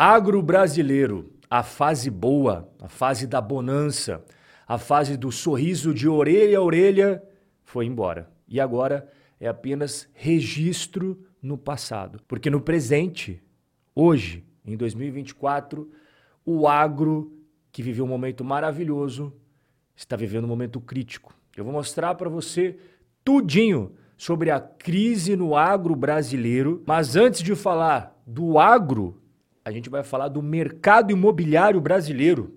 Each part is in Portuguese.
Agro brasileiro, a fase boa, a fase da bonança, a fase do sorriso de orelha a orelha foi embora. E agora é apenas registro no passado. Porque no presente, hoje, em 2024, o agro, que viveu um momento maravilhoso, está vivendo um momento crítico. Eu vou mostrar para você tudinho sobre a crise no agro brasileiro, mas antes de falar do agro, a gente vai falar do mercado imobiliário brasileiro.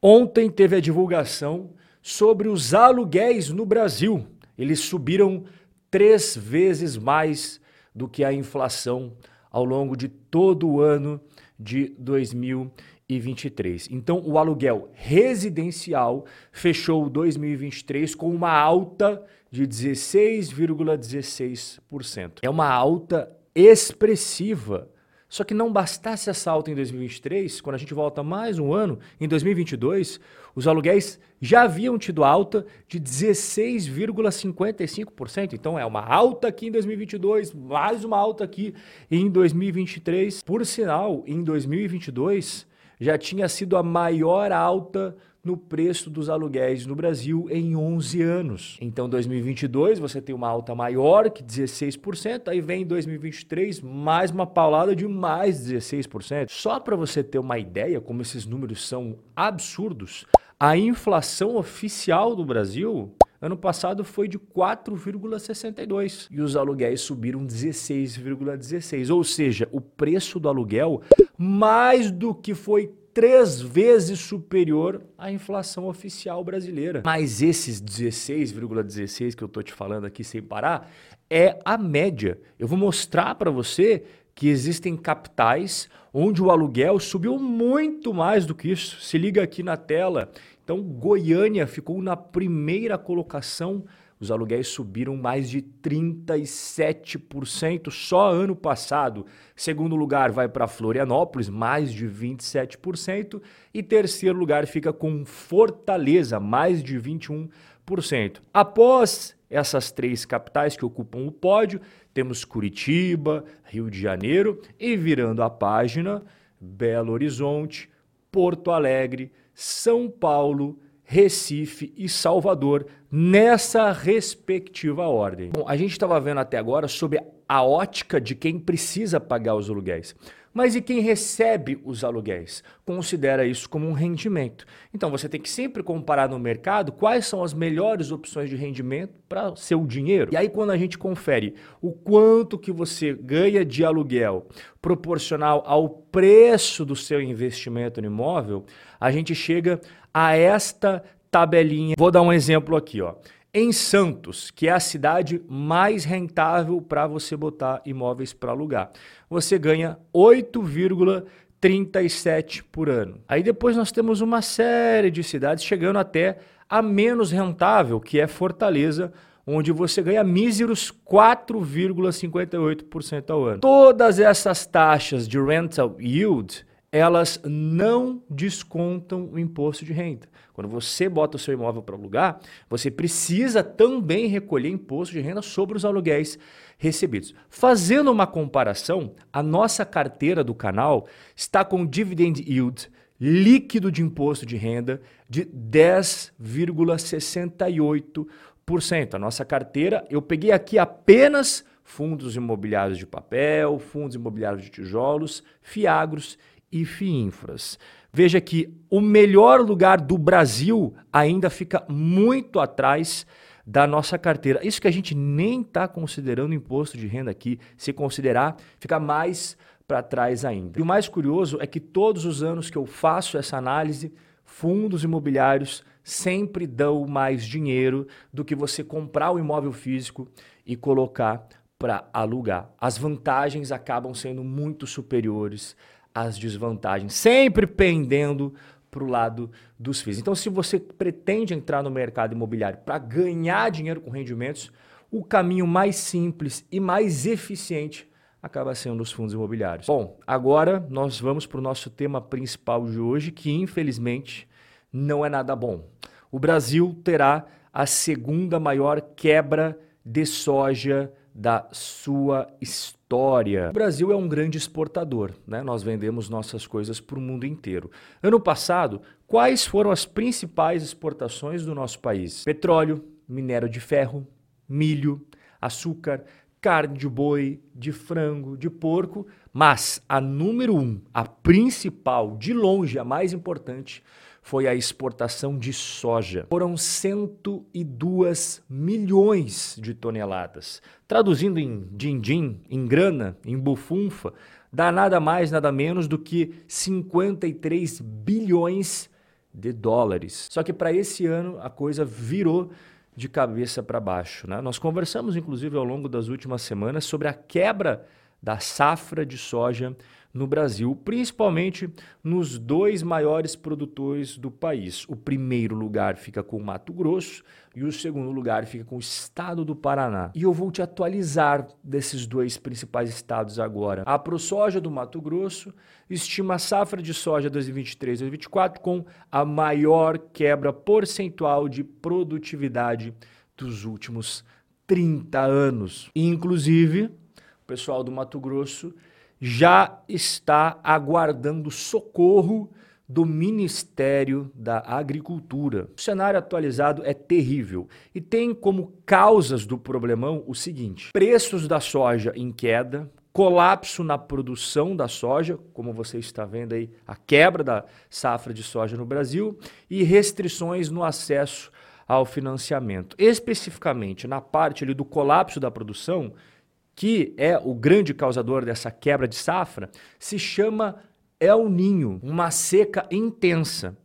Ontem teve a divulgação sobre os aluguéis no Brasil. Eles subiram três vezes mais do que a inflação ao longo de todo o ano de 2023. Então, o aluguel residencial fechou 2023 com uma alta de 16,16%. É uma alta expressiva só que não bastasse essa alta em 2023, quando a gente volta mais um ano, em 2022, os aluguéis já haviam tido alta de 16,55%. Então é uma alta aqui em 2022, mais uma alta aqui em 2023. Por sinal, em 2022 já tinha sido a maior alta no preço dos aluguéis no Brasil em 11 anos. Então, 2022 você tem uma alta maior que 16%, aí vem 2023 mais uma paulada de mais 16%. Só para você ter uma ideia como esses números são absurdos, a inflação oficial do Brasil ano passado foi de 4,62 e os aluguéis subiram 16,16, ,16. ou seja, o preço do aluguel mais do que foi três vezes superior à inflação oficial brasileira. Mas esses 16,16 ,16 que eu estou te falando aqui sem parar é a média. Eu vou mostrar para você que existem capitais onde o aluguel subiu muito mais do que isso. Se liga aqui na tela. Então, Goiânia ficou na primeira colocação os aluguéis subiram mais de 37% só ano passado. Segundo lugar vai para Florianópolis, mais de 27%. E terceiro lugar fica com Fortaleza, mais de 21%. Após essas três capitais que ocupam o pódio, temos Curitiba, Rio de Janeiro e virando a página, Belo Horizonte, Porto Alegre, São Paulo, Recife e Salvador nessa respectiva ordem. Bom, a gente estava vendo até agora sobre a ótica de quem precisa pagar os aluguéis. Mas e quem recebe os aluguéis? Considera isso como um rendimento. Então você tem que sempre comparar no mercado quais são as melhores opções de rendimento para seu dinheiro. E aí quando a gente confere o quanto que você ganha de aluguel proporcional ao preço do seu investimento no imóvel, a gente chega a esta tabelinha. Vou dar um exemplo aqui, ó. Em Santos, que é a cidade mais rentável para você botar imóveis para alugar, você ganha 8,37 por ano. Aí depois nós temos uma série de cidades chegando até a menos rentável, que é Fortaleza, onde você ganha míseros 4,58% ao ano. Todas essas taxas de rental yield elas não descontam o imposto de renda. Quando você bota o seu imóvel para alugar, você precisa também recolher imposto de renda sobre os aluguéis recebidos. Fazendo uma comparação, a nossa carteira do canal está com dividend yield líquido de imposto de renda de 10,68%. A nossa carteira, eu peguei aqui apenas fundos imobiliários de papel, fundos imobiliários de tijolos, fiagros e FIINFRAS. Veja que o melhor lugar do Brasil ainda fica muito atrás da nossa carteira. Isso que a gente nem está considerando imposto de renda aqui, se considerar, fica mais para trás ainda. E o mais curioso é que todos os anos que eu faço essa análise, fundos imobiliários sempre dão mais dinheiro do que você comprar o imóvel físico e colocar para alugar. As vantagens acabam sendo muito superiores as desvantagens, sempre pendendo para o lado dos FIIs. Então, se você pretende entrar no mercado imobiliário para ganhar dinheiro com rendimentos, o caminho mais simples e mais eficiente acaba sendo os fundos imobiliários. Bom, agora nós vamos para o nosso tema principal de hoje, que infelizmente não é nada bom. O Brasil terá a segunda maior quebra de soja da sua história. O Brasil é um grande exportador, né? Nós vendemos nossas coisas para o mundo inteiro. Ano passado, quais foram as principais exportações do nosso país? Petróleo, minério de ferro, milho, açúcar, carne de boi, de frango, de porco, mas a número um, a principal, de longe, a mais importante, foi a exportação de soja. Foram 102 milhões de toneladas. Traduzindo em din-din, em grana, em bufunfa, dá nada mais, nada menos do que 53 bilhões de dólares. Só que para esse ano a coisa virou de cabeça para baixo. Né? Nós conversamos, inclusive, ao longo das últimas semanas sobre a quebra da safra de soja no Brasil, principalmente nos dois maiores produtores do país. O primeiro lugar fica com o Mato Grosso e o segundo lugar fica com o estado do Paraná. E eu vou te atualizar desses dois principais estados agora. A ProSoja do Mato Grosso estima a safra de soja 2023-2024 com a maior quebra percentual de produtividade dos últimos 30 anos. Inclusive, pessoal do Mato Grosso já está aguardando socorro do Ministério da Agricultura. O cenário atualizado é terrível e tem como causas do problemão o seguinte: preços da soja em queda, colapso na produção da soja, como você está vendo aí, a quebra da safra de soja no Brasil e restrições no acesso ao financiamento. Especificamente na parte ali do colapso da produção, que é o grande causador dessa quebra de safra, se chama El Ninho, uma seca intensa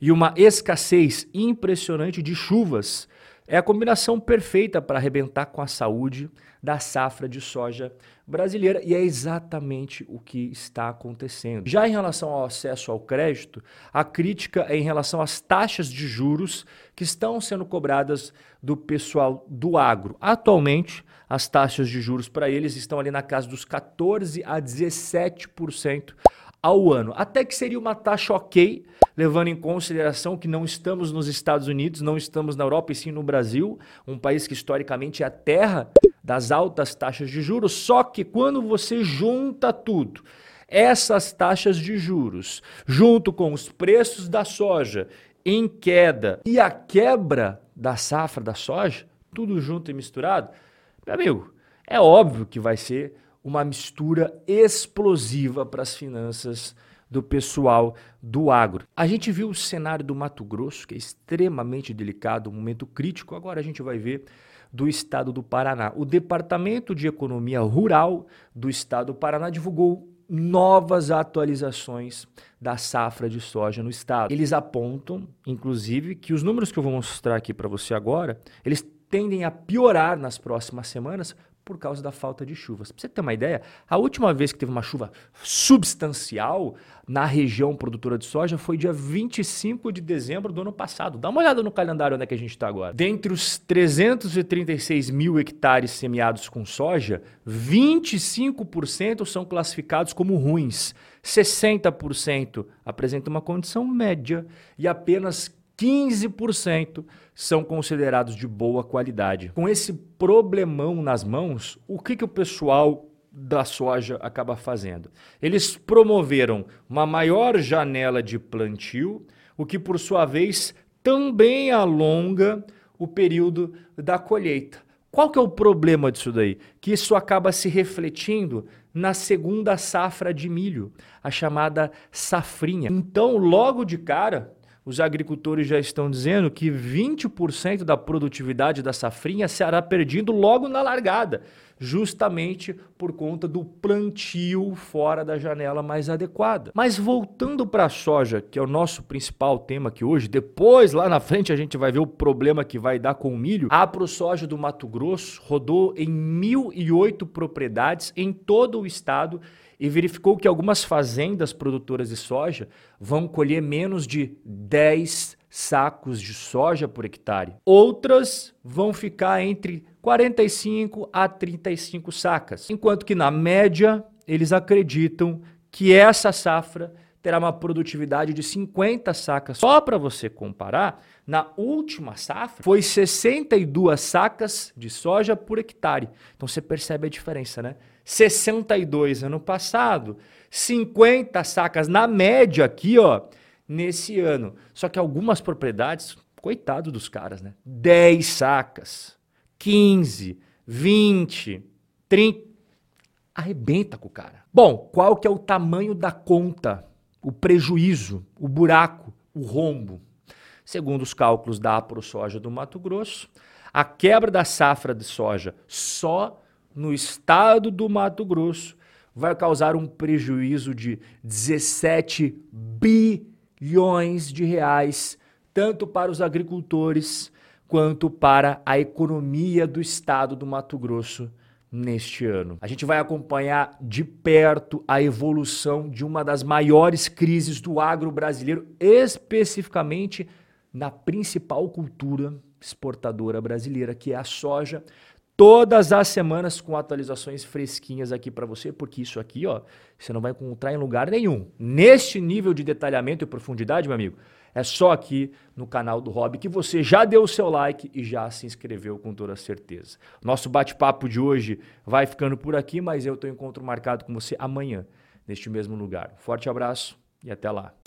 e uma escassez impressionante de chuvas. É a combinação perfeita para arrebentar com a saúde da safra de soja brasileira e é exatamente o que está acontecendo. Já em relação ao acesso ao crédito, a crítica é em relação às taxas de juros que estão sendo cobradas do pessoal do agro. Atualmente, as taxas de juros para eles estão ali na casa dos 14 a 17% ao ano. Até que seria uma taxa ok, levando em consideração que não estamos nos Estados Unidos, não estamos na Europa e sim no Brasil, um país que historicamente é a terra das altas taxas de juros. Só que quando você junta tudo, essas taxas de juros, junto com os preços da soja em queda e a quebra da safra da soja, tudo junto e misturado, meu amigo, é óbvio que vai ser uma mistura explosiva para as finanças do pessoal do agro. A gente viu o cenário do Mato Grosso, que é extremamente delicado, um momento crítico. Agora a gente vai ver do estado do Paraná. O Departamento de Economia Rural do estado do Paraná divulgou novas atualizações da safra de soja no estado. Eles apontam, inclusive, que os números que eu vou mostrar aqui para você agora, eles tendem a piorar nas próximas semanas por causa da falta de chuvas. Pra você ter uma ideia, a última vez que teve uma chuva substancial na região produtora de soja foi dia 25 de dezembro do ano passado. Dá uma olhada no calendário onde é que a gente está agora. Dentre os 336 mil hectares semeados com soja, 25% são classificados como ruins. 60% apresentam uma condição média e apenas 15% são considerados de boa qualidade. Com esse problemão nas mãos, o que, que o pessoal da soja acaba fazendo? Eles promoveram uma maior janela de plantio, o que por sua vez também alonga o período da colheita. Qual que é o problema disso daí? Que isso acaba se refletindo na segunda safra de milho, a chamada safrinha. Então, logo de cara, os agricultores já estão dizendo que 20% da produtividade da safrinha será perdido logo na largada, justamente por conta do plantio fora da janela mais adequada. Mas voltando para a soja, que é o nosso principal tema aqui hoje, depois lá na frente a gente vai ver o problema que vai dar com o milho. A ProSoja do Mato Grosso rodou em 1.008 propriedades em todo o estado e verificou que algumas fazendas produtoras de soja vão colher menos de 10 sacos de soja por hectare. Outras vão ficar entre 45 a 35 sacas, enquanto que na média eles acreditam que essa safra terá uma produtividade de 50 sacas. Só para você comparar, na última safra foi 62 sacas de soja por hectare. Então você percebe a diferença, né? 62 ano passado, 50 sacas na média aqui, ó, nesse ano. Só que algumas propriedades, coitado dos caras, né? 10 sacas, 15, 20, 30 arrebenta com o cara. Bom, qual que é o tamanho da conta, o prejuízo, o buraco, o rombo? Segundo os cálculos da AproSoja do Mato Grosso, a quebra da safra de soja só no estado do Mato Grosso vai causar um prejuízo de 17 bilhões de reais, tanto para os agricultores quanto para a economia do estado do Mato Grosso neste ano. A gente vai acompanhar de perto a evolução de uma das maiores crises do agro brasileiro, especificamente na principal cultura exportadora brasileira, que é a soja. Todas as semanas com atualizações fresquinhas aqui para você, porque isso aqui, ó, você não vai encontrar em lugar nenhum. Neste nível de detalhamento e profundidade, meu amigo, é só aqui no canal do Hobby que você já deu o seu like e já se inscreveu com toda certeza. Nosso bate-papo de hoje vai ficando por aqui, mas eu tenho encontro marcado com você amanhã, neste mesmo lugar. Forte abraço e até lá.